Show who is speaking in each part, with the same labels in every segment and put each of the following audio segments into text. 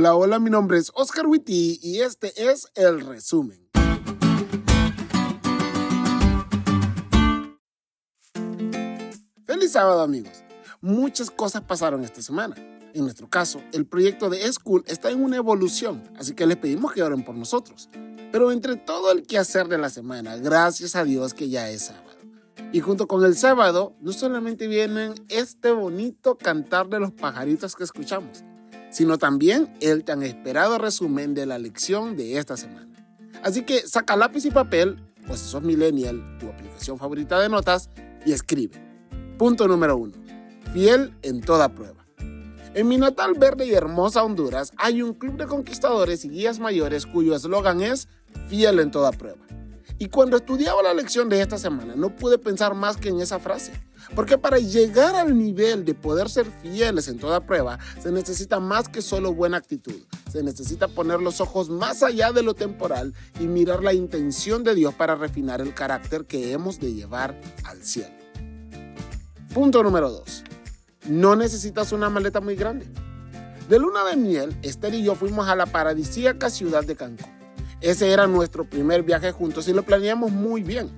Speaker 1: Hola, hola, mi nombre es Oscar Witty y este es el resumen. Feliz sábado amigos. Muchas cosas pasaron esta semana. En nuestro caso, el proyecto de School está en una evolución, así que les pedimos que oren por nosotros. Pero entre todo el quehacer de la semana, gracias a Dios que ya es sábado. Y junto con el sábado, no solamente vienen este bonito cantar de los pajaritos que escuchamos, sino también el tan esperado resumen de la lección de esta semana. Así que saca lápiz y papel, o si sos millennial, tu aplicación favorita de notas, y escribe. Punto número uno. Fiel en toda prueba. En mi natal verde y hermosa Honduras hay un club de conquistadores y guías mayores cuyo eslogan es Fiel en toda prueba. Y cuando estudiaba la lección de esta semana no pude pensar más que en esa frase. Porque para llegar al nivel de poder ser fieles en toda prueba se necesita más que solo buena actitud. Se necesita poner los ojos más allá de lo temporal y mirar la intención de Dios para refinar el carácter que hemos de llevar al cielo. Punto número 2 no necesitas una maleta muy grande. De luna de miel, Esther y yo fuimos a la paradisíaca ciudad de Cancún. Ese era nuestro primer viaje juntos y lo planeamos muy bien.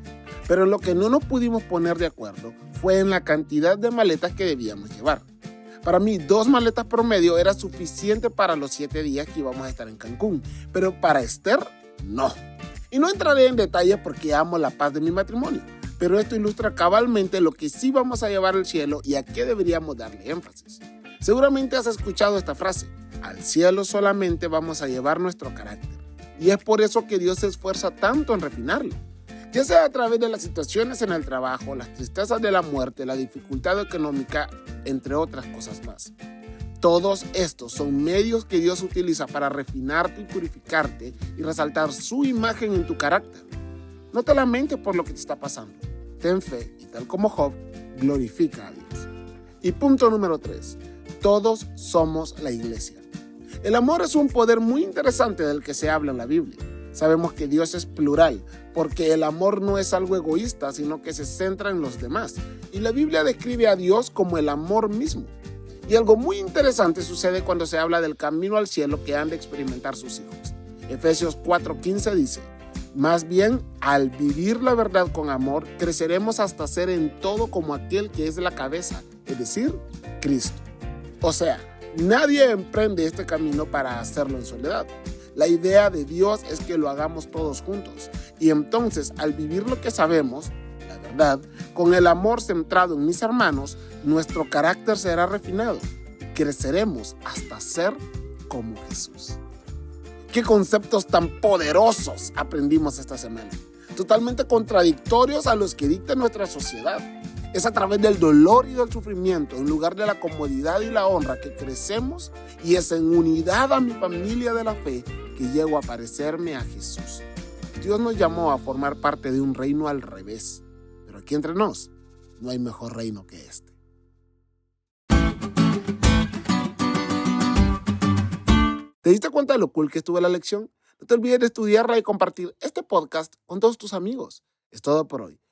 Speaker 1: Pero lo que no nos pudimos poner de acuerdo fue en la cantidad de maletas que debíamos llevar. Para mí, dos maletas promedio era suficiente para los siete días que íbamos a estar en Cancún, pero para Esther, no. Y no entraré en detalles porque amo la paz de mi matrimonio pero esto ilustra cabalmente lo que sí vamos a llevar al cielo y a qué deberíamos darle énfasis. Seguramente has escuchado esta frase, al cielo solamente vamos a llevar nuestro carácter. Y es por eso que Dios se esfuerza tanto en refinarlo. Ya sea a través de las situaciones en el trabajo, las tristezas de la muerte, la dificultad económica, entre otras cosas más. Todos estos son medios que Dios utiliza para refinarte y purificarte y resaltar su imagen en tu carácter. No te lamentes por lo que te está pasando ten fe y tal como Job, glorifica a Dios. Y punto número 3. Todos somos la iglesia. El amor es un poder muy interesante del que se habla en la Biblia. Sabemos que Dios es plural, porque el amor no es algo egoísta, sino que se centra en los demás. Y la Biblia describe a Dios como el amor mismo. Y algo muy interesante sucede cuando se habla del camino al cielo que han de experimentar sus hijos. Efesios 4:15 dice, más bien, al vivir la verdad con amor, creceremos hasta ser en todo como aquel que es la cabeza, es decir, Cristo. O sea, nadie emprende este camino para hacerlo en soledad. La idea de Dios es que lo hagamos todos juntos. Y entonces, al vivir lo que sabemos, la verdad, con el amor centrado en mis hermanos, nuestro carácter será refinado. Creceremos hasta ser como Jesús. Qué conceptos tan poderosos aprendimos esta semana. Totalmente contradictorios a los que dicta nuestra sociedad. Es a través del dolor y del sufrimiento, en lugar de la comodidad y la honra, que crecemos y es en unidad a mi familia de la fe que llego a parecerme a Jesús. Dios nos llamó a formar parte de un reino al revés, pero aquí entre nos no hay mejor reino que este. ¿Te diste cuenta de lo cool que estuvo la lección? No te olvides de estudiarla y compartir este podcast con todos tus amigos. Es todo por hoy,